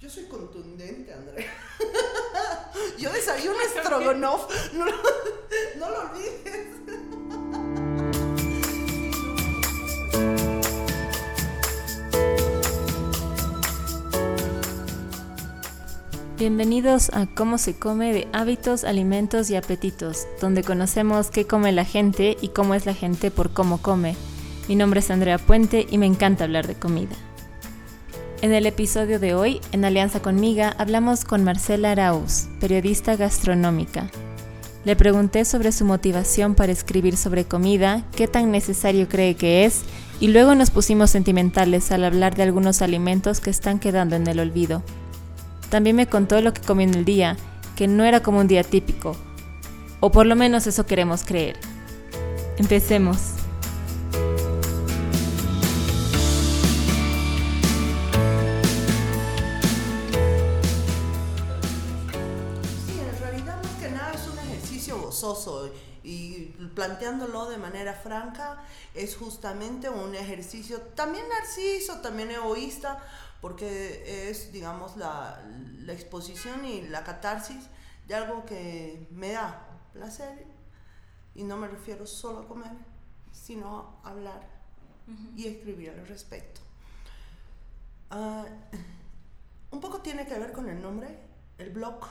Yo soy contundente, Andrea. Yo desayuno estrogonoff. No, no lo olvides. Bienvenidos a Cómo se come de hábitos, alimentos y apetitos, donde conocemos qué come la gente y cómo es la gente por cómo come. Mi nombre es Andrea Puente y me encanta hablar de comida. En el episodio de hoy, en alianza con Miga, hablamos con Marcela Arauz, periodista gastronómica. Le pregunté sobre su motivación para escribir sobre comida, qué tan necesario cree que es, y luego nos pusimos sentimentales al hablar de algunos alimentos que están quedando en el olvido. También me contó lo que comió en el día, que no era como un día típico, o por lo menos eso queremos creer. Empecemos. Planteándolo de manera franca es justamente un ejercicio también narciso, también egoísta, porque es, digamos, la, la exposición y la catarsis de algo que me da placer y no me refiero solo a comer, sino a hablar y escribir al respecto. Ah, un poco tiene que ver con el nombre, el blog.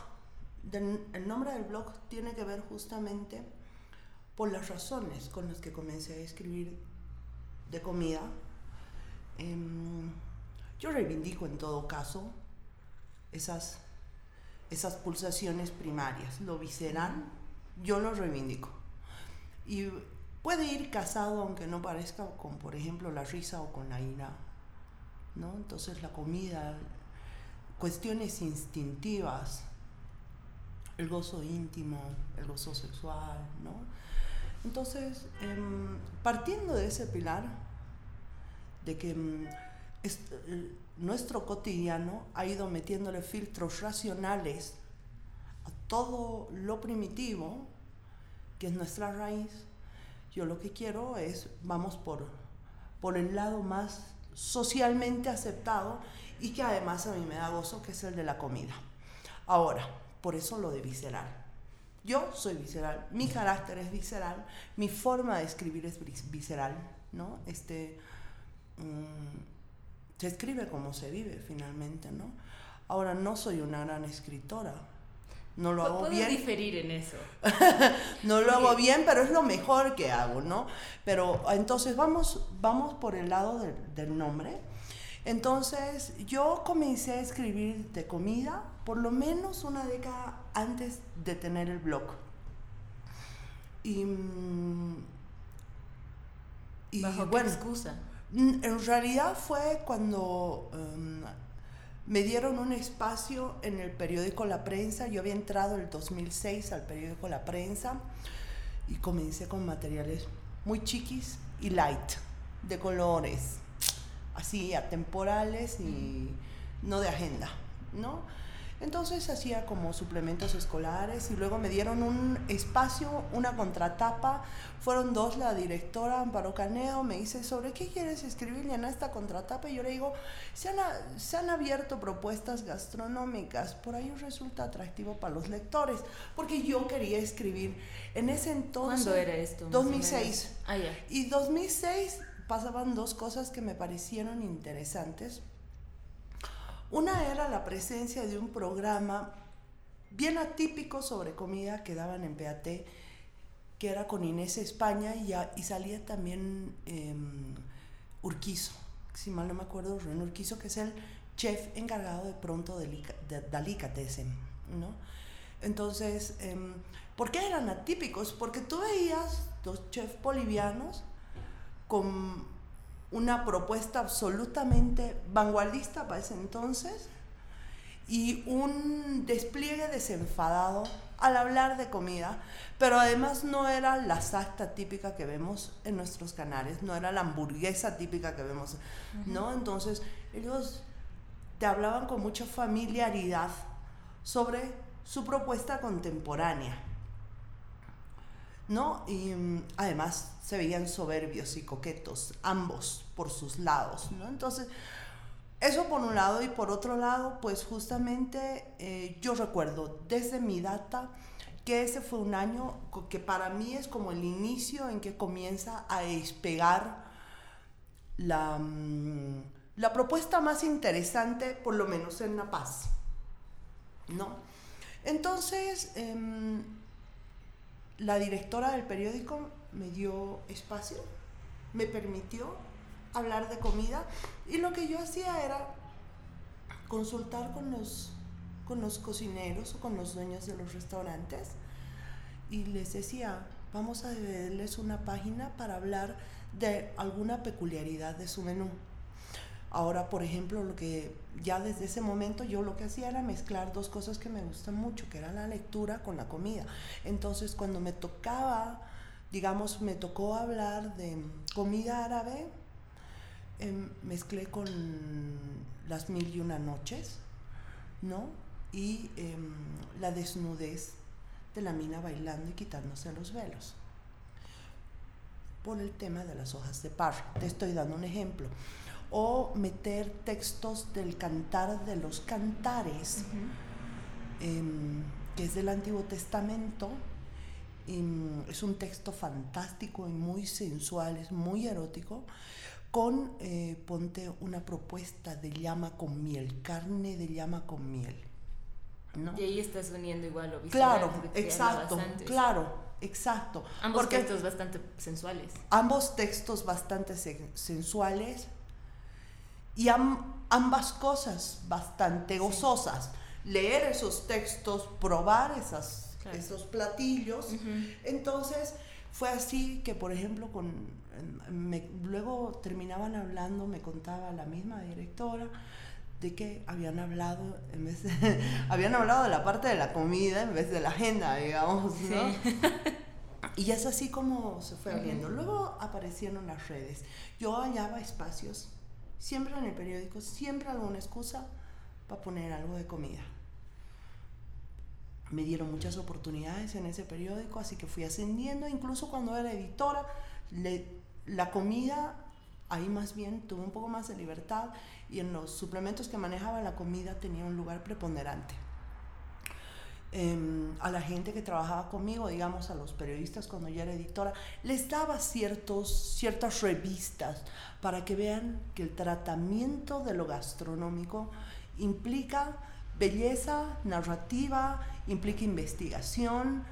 del- el nombre del blog tiene que ver justamente por las razones con las que comencé a escribir de comida. Em, yo reivindico en todo caso esas, esas pulsaciones primarias, lo visceral, yo lo reivindico. Y puede ir casado, aunque no parezca, con, por ejemplo, la risa o con la ira. ¿no? Entonces la comida, cuestiones instintivas, el gozo íntimo, el gozo sexual, ¿no? Entonces, em, partiendo de ese pilar, de que em, eh, nuestro cotidiano ha ido metiéndole filtros racionales a todo lo primitivo, que es nuestra raíz, yo lo que quiero es, vamos por, por el lado más socialmente aceptado y que además a mí me da gozo, que es el de la comida. Ahora, por eso lo de visceral. Yo soy visceral, mi carácter es visceral, mi forma de escribir es vis- visceral, ¿no? Este, mm, se escribe como se vive finalmente, ¿no? Ahora, no soy una gran escritora, no lo hago bien. diferir en eso. No lo hago bien, pero es lo mejor que hago, ¿no? Pero entonces vamos, vamos por el lado del, del nombre. Entonces yo comencé a escribir de comida por lo menos una década antes de tener el blog. Y, mm, y ¿Bajo bueno, qué excusa? Mm, En realidad fue cuando em, me dieron un espacio en el periódico La Prensa. Yo había entrado el 2006 al periódico La Prensa y comencé con materiales muy chiquis y light, de colores, así atemporales y no de agenda, ¿no? Entonces hacía como suplementos escolares y luego me dieron un espacio, una contratapa. Fueron dos, la directora Amparo Canedo me dice, ¿sobre qué quieres escribir llena esta contratapa? Y yo le digo, se han, a- se han abierto propuestas gastronómicas, por ahí resulta atractivo para los lectores, porque yo quería escribir en ese entonces... ¿Cuándo era esto? más o 2006. menos? Ah, ya. Y 2006 pasaban dos cosas que me parecieron interesantes. Una era la presencia de un programa bien atípico sobre comida que daban en PAT, que era con Inés España y, y salía también em, Urquizo, si mal no me acuerdo, Rubén Urquizo, que es el chef encargado de pronto de, de ¿no? Entonces, em, ¿por qué eran atípicos? Porque tú veías dos chefs bolivianos con una propuesta absolutamente vanguardista para ese entonces y un despliegue desenfadado al hablar de comida, pero además no era la sacta típica que vemos en nuestros canales, no era la hamburguesa típica que vemos, ¿no? Entonces ellos te hablaban con mucha familiaridad sobre su propuesta contemporánea. ¿No? Y mm, además se veían soberbios y coquetos, ambos por sus lados, ¿no? Entonces, Eso por un lado y por otro lado, pues justamente eh, yo recuerdo desde mi data que ese fue un año que para mí es como el inicio en que comienza a despegar la, mm, la propuesta más interesante, por lo menos en La Paz. ¿No? Entonces, em, la directora del periódico me dio espacio, me permitió hablar de comida y lo que yo hacía era consultar con los, con los cocineros o con los dueños de los restaurantes y les decía, vamos a darles una página para hablar de alguna peculiaridad de su menú. Ahora, por ejemplo, lo que ya desde ese momento yo lo que hacía era mezclar dos cosas que me gustan mucho, que era la lectura con la comida. Entonces, cuando me tocaba, digamos, me tocó hablar de comida árabe, em, mezclé con las mil y una noches, ¿no? Y em, la desnudez de la mina bailando y quitándose los velos por el tema de las hojas de parra. Te estoy dando un ejemplo. O meter textos del cantar de los cantares, em, que es del Antiguo Testamento. Em, es un texto fantástico y muy sensual, es muy erótico, con, eh, ponte una propuesta de llama con miel, carne de llama con miel. Y ahí estás uniendo igual lo. Claro, exacto, claro. Exacto. Ambos textos bastante sensuales. Ambos textos bastante sensuales y ambas cosas bastante gozosas. Leer esos textos, probar esas, esos platillos. Entonces fue así que, por ejemplo, con, luego terminaban hablando, me contaba la misma directora, de que habían hablado en vez habían hablado de la parte de la comida en vez de la agenda, digamos, ¿no? Y es así como se fue abriendo. Luego aparecieron las redes. Yo hallaba espacios, siempre en el periódico, siempre alguna excusa para poner algo de comida. Me dieron muchas oportunidades en ese periódico, así que fui ascendiendo. Incluso cuando era editora, la comida, ahí más bien tuve un poco más de libertad y en los suplementos que manejaba la comida tenía un lugar preponderante. Em, a la gente que trabajaba conmigo, digamos a los periodistas cuando yo era editora, les daba ciertos, ciertas revistas para que vean que el tratamiento de lo gastronómico implica belleza, narrativa, implica investigación,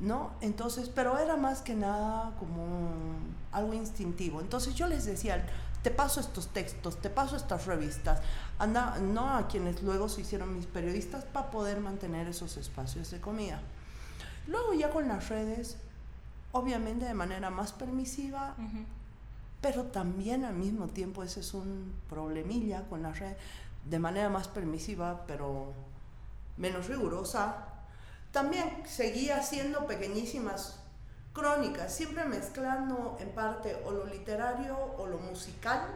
¿no? Entonces, pero era más que nada como algo instintivo. Entonces yo les decía, te paso estos textos, te paso estas revistas, anda, no a quienes luego se hicieron mis periodistas para poder mantener esos espacios de comida. Luego ya con las redes, obviamente de manera más permisiva, pero también al mismo tiempo ese es un problemilla con las redes, de manera más permisiva, pero menos rigurosa. También seguía haciendo pequeñísimas crónicas, siempre mezclando en parte o lo literario o lo musical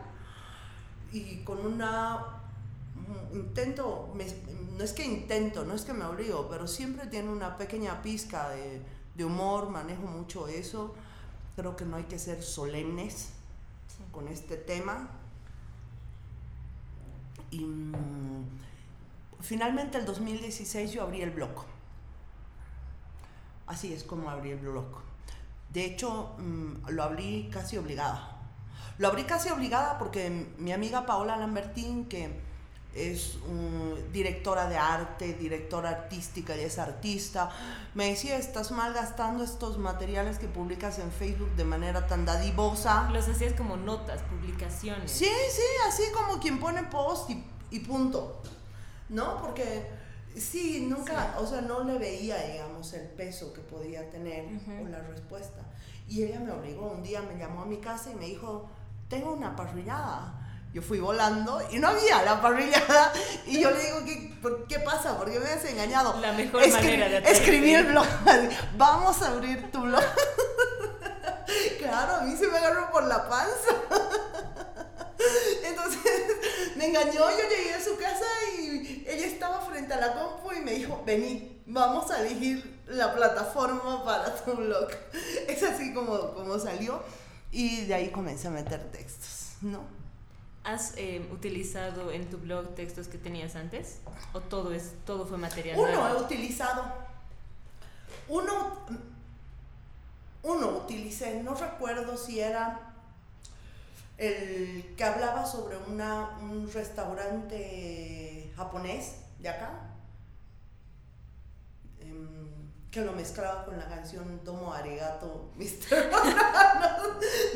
y con una intento, no es que intento, no es que me obligo, pero siempre tiene una pequeña pizca de, de humor, manejo mucho eso, creo que no hay que ser solemnes con este tema. Y mm, finalmente el 2016 yo abrí el blog. Así es como abrí el blog. De hecho, mm, lo abrí casi obligada. Lo abrí casi obligada porque mi amiga Paola Lambertín, que es directora de arte, directora artística y es artista, me decía, estás malgastando estos materiales que publicas en Facebook de manera tan dadivosa. Los hacías como notas, publicaciones. Sí, sí, así como quien pone post y, y punto. ¿No? Porque Sí, nunca, o sea, no le veía, digamos, el peso que podía tener o la respuesta. Y ella me obligó, un día me llamó a mi casa y me dijo, tengo una parrillada. Yo fui volando y no había la parrillada. Y yo le digo, ¿qué, ¿qué pasa? ¿Por qué me has engañado? La mejor manera de Escribí el blog. Vamos a abrir tu blog. claro, a mí se me agarró por la panza. Entonces me engañó, yo llegué a su casa y ella estaba frente a la compu y me dijo, vení, vamos a elegir la plataforma para tu blog. Es así como, como salió y de ahí comencé a meter textos, ¿no? ¿Has eh, utilizado en tu blog textos que tenías antes? ¿O todo, es, todo fue material Uno he utilizado. Uno, uno utilicé, no recuerdo si era el que hablaba sobre una, un restaurante japonés de acá, em, que lo mezclaba con la canción Tomo Arigato, Mr.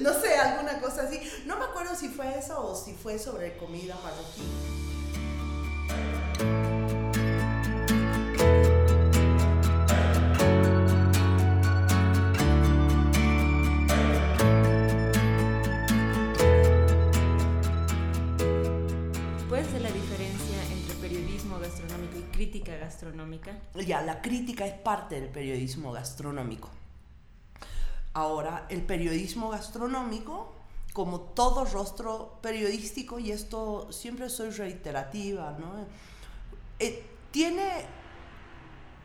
no, sé, alguna cosa así. No me acuerdo si fue eso o si fue sobre comida marroquí. Ya, la crítica es parte del periodismo gastronómico. Ahora, el periodismo gastronómico, como todo rostro periodístico, y esto siempre soy reiterativa, ¿no? Eh, tiene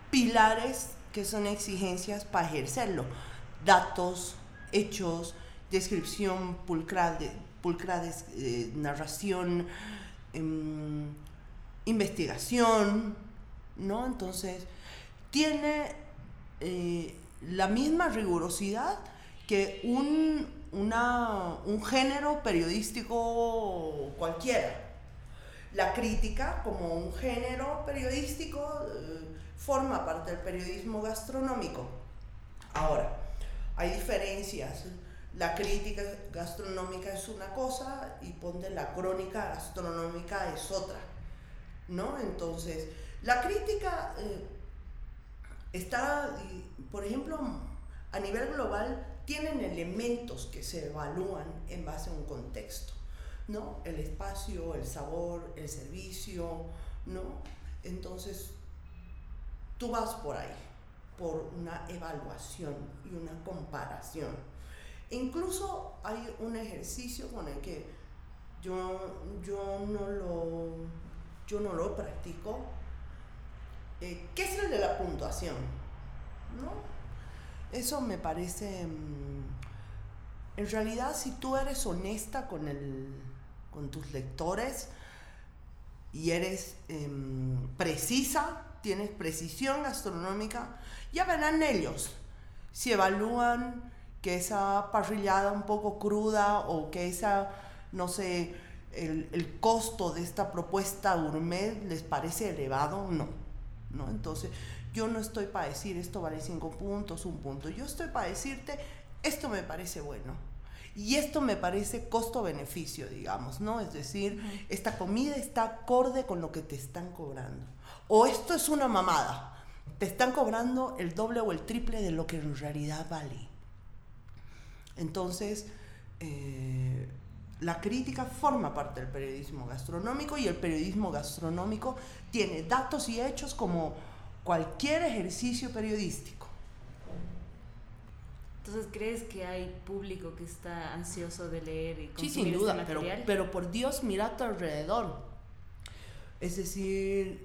pilares que son exigencias para ejercerlo. Datos, hechos, descripción pulcra de, eh, narración, em, investigación, ¿no? Entonces, tiene eh, la misma rigurosidad que un, un género periodístico cualquiera. La crítica, como un género periodístico, eh, forma parte del periodismo gastronómico. Ahora, hay diferencias. La crítica gastronómica es una cosa y ponte la crónica gastronómica es otra, ¿no? Entonces, la crítica eh, está, por ejemplo, a nivel global, tienen elementos que se evalúan en base a un contexto, ¿no? El espacio, el sabor, el servicio, ¿no? Entonces, tú vas por ahí, por una evaluación y una comparación. incluso hay un ejercicio con el que yo, yo, no, lo, yo no lo practico, eh, ¿Qué es el de la puntuación? ¿No? Eso me parece... Mm, en realidad, si tú eres honesta con, el, con tus lectores y eres em, precisa, tienes precisión gastronómica, ya verán ellos si evalúan que esa parrillada un poco cruda o que esa, no sé, el, el costo de esta propuesta gourmet les parece elevado o no. ¿No? Entonces, yo no estoy para decir esto vale cinco puntos, un punto. Yo estoy para decirte esto me parece bueno. Y esto me parece costo-beneficio, digamos, ¿no? Es decir, esta comida está acorde con lo que te están cobrando. O esto es una mamada. Te están cobrando el doble o el triple de lo que en realidad vale. Entonces, eh, la crítica forma parte del periodismo gastronómico y el periodismo gastronómico tiene datos y hechos como cualquier ejercicio periodístico. Entonces, ¿crees que hay público que está ansioso de leer y consumir Sí, sin este duda, pero, pero por Dios, mira a tu alrededor. Es decir,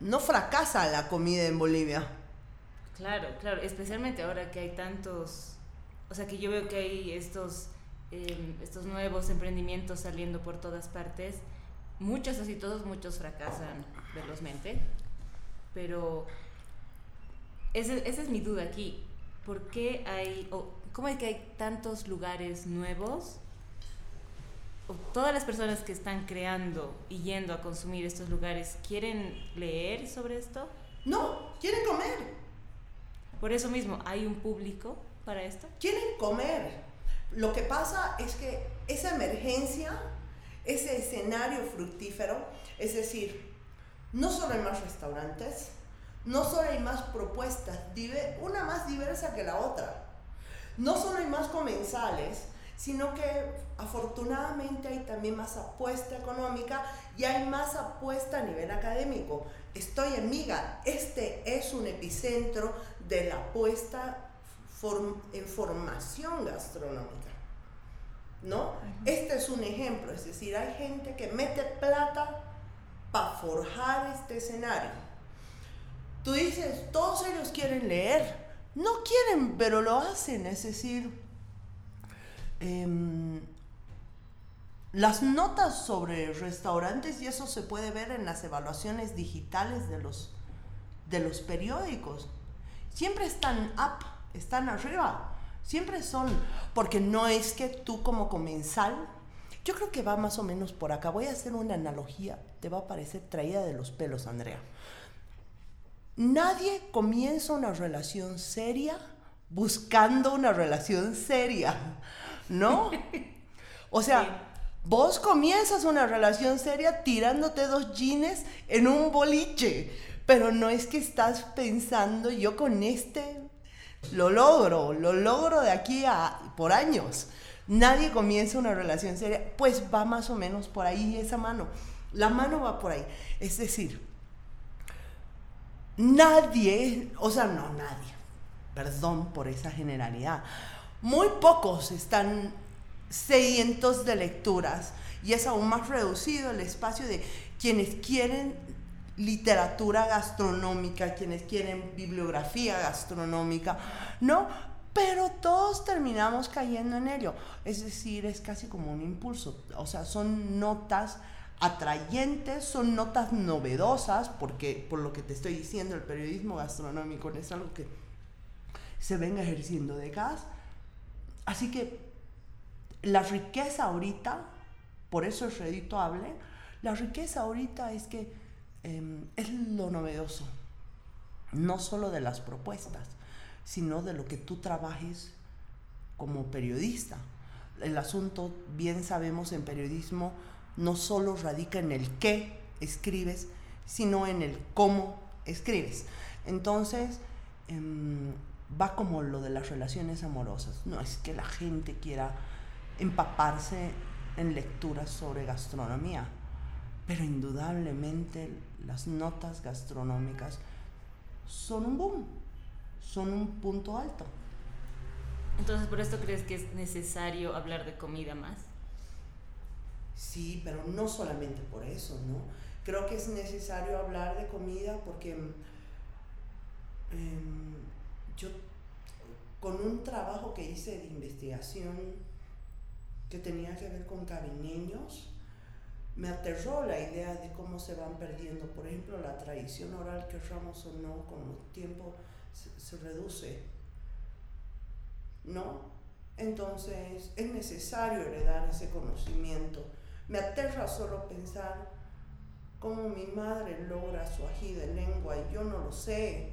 no fracasa la comida en Bolivia. Claro, claro, especialmente ahora que hay tantos, o sea, que yo veo que hay estos Em, estos nuevos emprendimientos saliendo por todas partes. Muchos, así todos, muchos fracasan velozmente, pero esa, es mi duda aquí. ¿Por qué hay, o cómo es que hay tantos lugares nuevos? O todas las personas que están creando y yendo a consumir estos lugares, ¿quieren leer sobre esto? No, quieren comer. Por eso mismo, ¿hay un público para esto? Quieren comer. Lo que pasa es que esa emergencia, ese escenario fructífero, es decir, no solo hay más restaurantes, no solo hay más propuestas, una más diversa que la otra. No solo hay más comensales, sino que afortunadamente hay también más apuesta económica y hay más apuesta a nivel académico. Estoy en Miga, este es un epicentro de la apuesta en formación gastronómica. ¿No? Este es un ejemplo, es decir, hay gente que mete plata para forjar este escenario. Tú dices, todos ellos quieren leer. No quieren, pero lo hacen, es decir, em, las notas sobre restaurantes y eso se puede ver en las evaluaciones digitales de los, de los periódicos. Siempre están up, están arriba. Siempre son, porque no es que tú como comensal, yo creo que va más o menos por acá. Voy a hacer una analogía, te va a parecer traída de los pelos, Andrea. Nadie comienza una relación seria buscando una relación seria, ¿no? O sea, vos comienzas una relación seria tirándote dos jeans en un boliche, pero no es que estás pensando yo con este lo logro, lo logro de aquí a por años. Nadie comienza una relación seria, pues va más o menos por ahí esa mano. La mano va por ahí. Es decir, nadie, o sea, no nadie, perdón por esa generalidad, muy pocos están sedientos de lecturas y es aún más reducido el espacio de quienes quieren literatura gastronómica, quienes quieren bibliografía gastronómica, ¿no? Pero todos terminamos cayendo en ello. Es decir, es casi como un impulso. O sea, son notas atrayentes, son notas novedosas, porque por lo que te estoy diciendo, el periodismo gastronómico es algo que se venga ejerciendo de gas. Así que la riqueza ahorita, por eso es redituable, la riqueza ahorita es que em, es lo novedoso, no solo de las propuestas, sino de lo que tú trabajes como periodista. El asunto, bien sabemos en periodismo, no solo radica en el qué escribes, sino en el cómo escribes. Entonces, em, va como lo de las relaciones amorosas. No es que la gente quiera empaparse en lecturas sobre gastronomía, pero indudablemente las notas gastronómicas son un boom, son un punto alto. Entonces, ¿por esto crees que es necesario hablar de comida más? Sí, pero no solamente por eso, ¿no? Creo que es necesario hablar de comida porque em, yo con un trabajo que hice de investigación que tenía que ver con cariñeños, me aterró la idea de cómo se van perdiendo, por ejemplo, la tradición oral, que ramos o no, con el tiempo se, reduce, ¿no? Entonces es necesario heredar ese conocimiento me aterra solo pensar cómo mi madre logra su ají de lengua y yo no lo sé.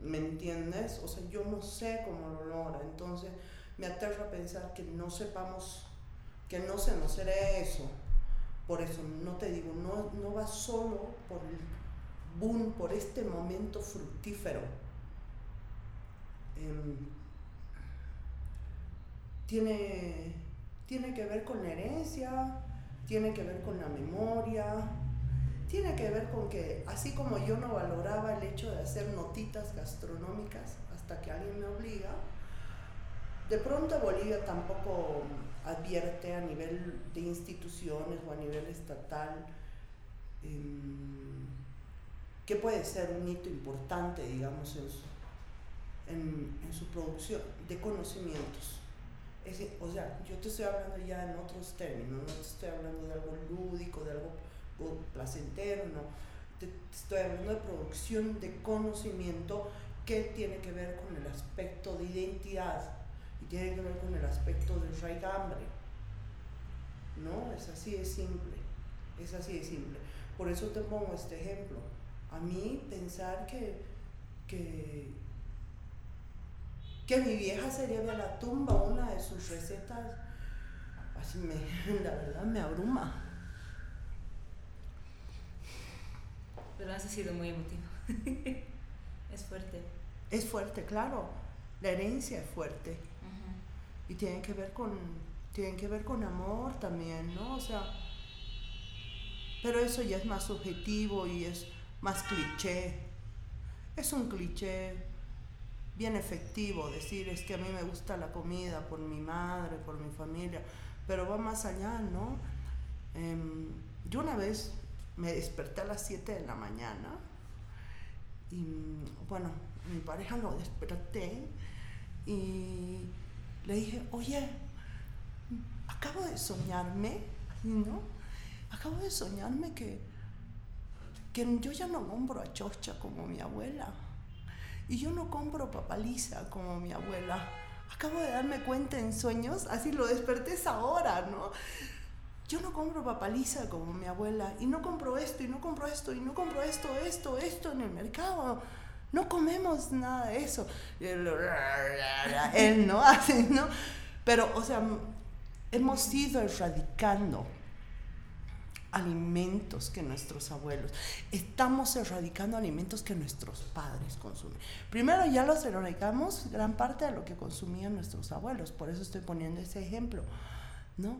¿Me entiendes? O sea, yo no sé cómo lo logra. Entonces, me aterra pensar que no sepamos, que no se nos será eso. Por eso, no te digo, no, no va solo por el boom, por este momento fructífero. Em, tiene, tiene que ver con la herencia, tiene que ver con la memoria, tiene que ver con que así como yo no valoraba el hecho de hacer notitas gastronómicas hasta que alguien me obliga, de pronto Bolivia tampoco advierte a nivel de instituciones o a nivel estatal em, que puede ser un hito importante, digamos, en su producción de conocimientos o sea, yo te estoy hablando ya en otros términos, no te estoy hablando de algo lúdico, de algo placentero, no. Te, estoy hablando de producción de conocimiento que tiene que ver con el aspecto de identidad y tiene que ver con el aspecto del raigambre. ¿No? Es así de simple. Es así de simple. Por eso te pongo este ejemplo. A mí pensar que, que que mi vieja se lleve a la tumba una de sus recetas, así me, la verdad me abruma. Pero has sido muy emotivo. es fuerte. Es fuerte, claro. La herencia es fuerte. Y tiene que ver con tiene que ver con amor también, ¿no? O sea, pero eso ya es más subjetivo y es más cliché. Es un cliché bien efectivo, decir es que a mí me gusta la comida por mi madre, por mi familia, pero va más allá, ¿no? Em, yo una vez me desperté a las 7 de la mañana y bueno, mi pareja lo desperté y le dije, oye, acabo de soñarme ¿no? Acabo de soñarme que, que yo ya no compro a chocha como mi abuela. Y yo no compro papaliza como mi abuela. Acabo de darme cuenta en sueños, así lo desperté esa hora, ¿no? Yo no compro papaliza como mi abuela. Y no compro esto, y no compro esto, y no compro esto, esto, esto en el mercado. No comemos nada de eso. Él no hace, ¿no? Pero, o sea, hemos ido erradicando alimentos que nuestros abuelos, estamos erradicando alimentos que nuestros padres consumen. Primero ya los erradicamos gran parte de lo que consumían nuestros abuelos, por eso estoy poniendo ese ejemplo, ¿no?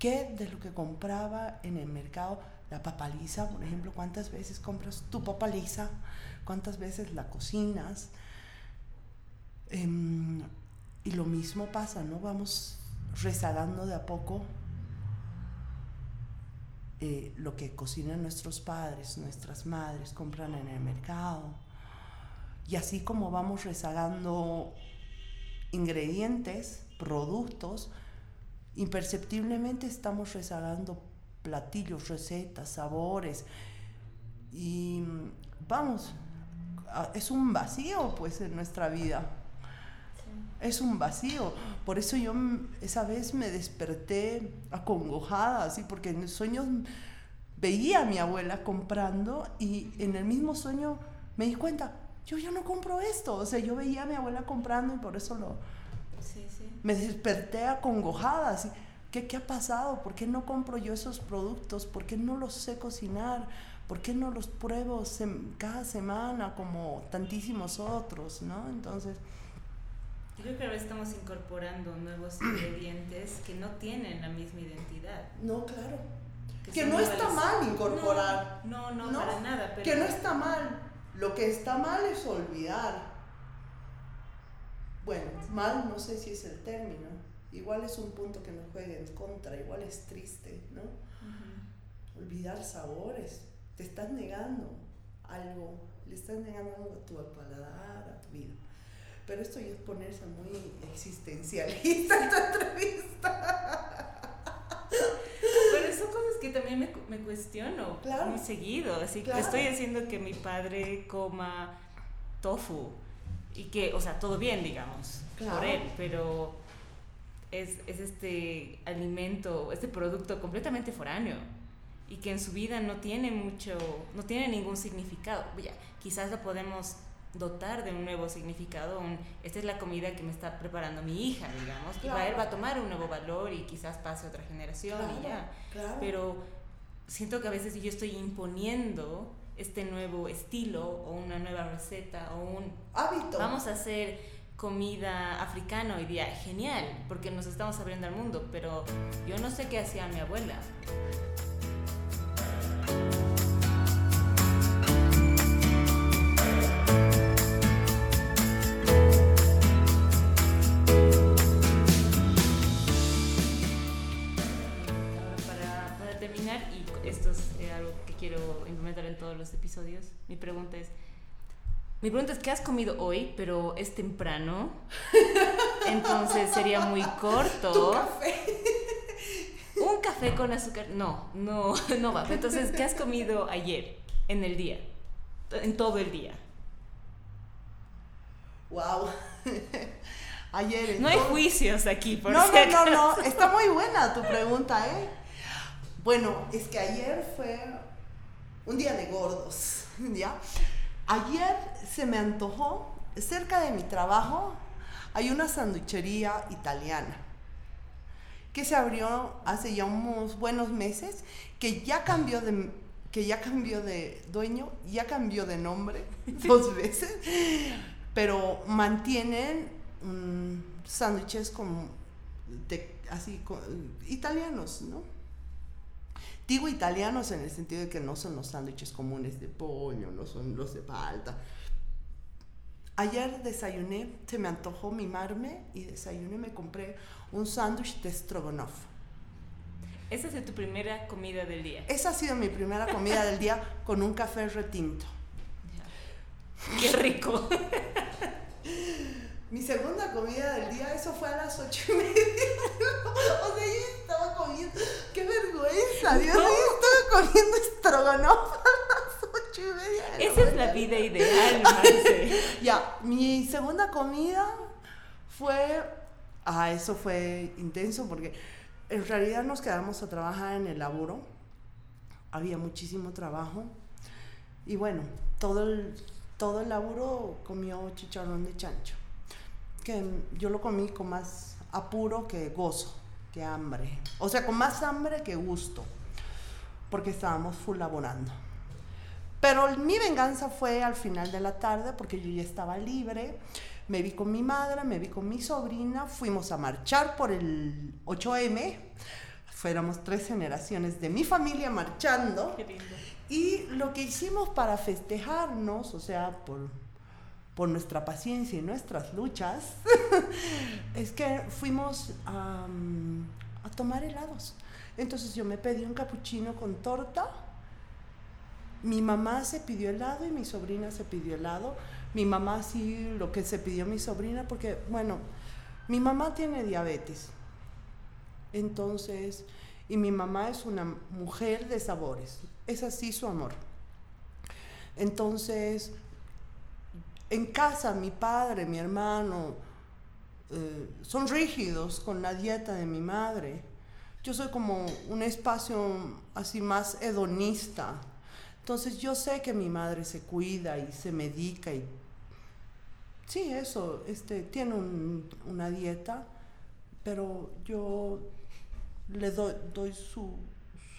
¿Qué de lo que compraba en el mercado la papaliza, por ejemplo, cuántas veces compras tu papaliza, cuántas veces la cocinas? Em, y lo mismo pasa, ¿no? Vamos rezagando de a poco eh, lo que cocinan nuestros padres, nuestras madres, compran en el mercado. Y así como vamos rezagando ingredientes, productos, imperceptiblemente estamos rezagando platillos, recetas, sabores. Y vamos, es un vacío pues en nuestra vida. Es un vacío. Por eso yo esa vez me desperté acongojada, así, porque en sueños veía a mi abuela comprando y en el mismo sueño me di cuenta, yo ya no compro esto. O sea, yo veía a mi abuela comprando y por eso lo... Sí, sí. Me desperté acongojada, así. ¿Qué, ¿Qué ha pasado? ¿Por qué no compro yo esos productos? ¿Por qué no los sé cocinar? ¿Por qué no los pruebo cada semana como tantísimos otros? ¿no? Entonces yo creo que ahora estamos incorporando nuevos ingredientes que no tienen la misma identidad. No, claro. Que, no está mal incorporar. No, no, para nada. Que no está mal. Lo que está mal es olvidar. Bueno, mal no sé si es el término. Igual es un punto que nos juega en contra, igual es triste, ¿no? Olvidar sabores. Te estás negando algo, le estás negando algo a tu paladar, a tu vida. Pero esto ya es ponerse muy existencialista en tu entrevista. Pero son cosas que también me, me cuestiono muy seguido. Así que estoy haciendo que mi padre coma tofu y que, o sea, todo bien, digamos, por él, pero es, es, este alimento, este producto completamente foráneo y que en su vida no tiene mucho, no tiene ningún significado. Ya, quizás lo podemos dotar de un nuevo significado, esta es la comida que me está preparando mi hija, digamos, y va, él va a tomar un nuevo valor y quizás pase a otra generación y ya. Pero siento que a veces yo estoy imponiendo este nuevo estilo o una nueva receta o un hábito. Vamos a hacer comida africana hoy día, genial, porque nos estamos abriendo al mundo, pero yo no sé qué hacía mi abuela. Los episodios. Mi pregunta es, mi pregunta es, ¿qué has comido hoy? Pero es temprano. Entonces sería muy corto. ¿Tu café? Un café con azúcar. No, no, no va. Entonces, ¿qué has comido ayer en el día? En todo el día. Wow. Ayer. no hay juicios aquí, por No, no, no, no. Está muy buena tu pregunta, ¿eh? Bueno, es que ayer fue un día de gordos, ¿ya? Ayer se me antojó, cerca de mi trabajo hay una sanduichería italiana que se abrió hace ya unos buenos meses, que ya cambió de, que ya cambió de dueño, ya cambió de nombre dos veces, pero mantienen sándwiches como así italianos, ¿no? Digo italianos en el sentido de que no son los sándwiches comunes de pollo, no son los de palta. Ayer desayuné, se me antojó mimarme y desayuné, me compré un sándwich de stroganoff. ¿Esa es tu primera comida del día? Esa ha sido mi primera comida del día con un café retinto. ¡Qué rico! mi segunda comida del día, eso fue a las ocho y media. o sea, yo comiendo. ¡Qué vergüenza! Dios mío, estaba comiendo estrogonofe a las ocho y media. Esa es la vida ideal, Marce. Ya, mi segunda comida fue. Ah, eso fue intenso porque en realidad nos quedamos a trabajar en el laburo. Había muchísimo trabajo. Y bueno, todo el, todo el laburo comió chicharrón de chancho. Que yo lo comí con más apuro que gozo, que hambre. O sea, con más hambre que gusto. Porque estábamos full laborando. Pero mi venganza fue al final de la tarde porque yo ya estaba libre. Me vi con mi madre, me vi con mi sobrina, fuimos a marchar por el 8M. Fuéramos tres generaciones de mi familia marchando. Qué lindo. Y lo que hicimos para festejarnos, o sea, por, por nuestra paciencia y nuestras luchas, es que fuimos a, tomar helados. Entonces yo me pedí un capuchino con torta. Mi mamá se pidió helado y mi sobrina se pidió helado. Mi mamá sí, lo que se pidió mi sobrina, porque, bueno, mi mamá tiene diabetes. Entonces, y mi mamá es una mujer de sabores. Es así su amor. Entonces, en casa mi padre, mi hermano, eh, son rígidos con la dieta de mi madre. Yo soy como un espacio así más hedonista. Entonces yo sé que mi madre se cuida y se medica y sí, eso, este, tiene un- una dieta, pero yo le doy, doy su,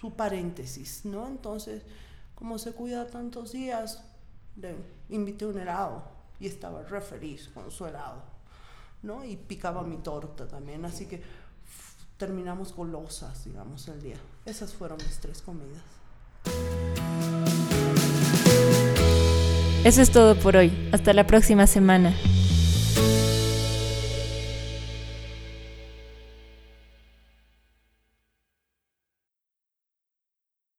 su paréntesis, ¿no? Entonces, como se cuida tantos días, le invité un helado y estaba re feliz ¿no? Y picaba mi torta también, así que terminamos golosas, digamos, el día. Esas fueron mis tres comidas. Eso es todo por hoy. Hasta la próxima semana.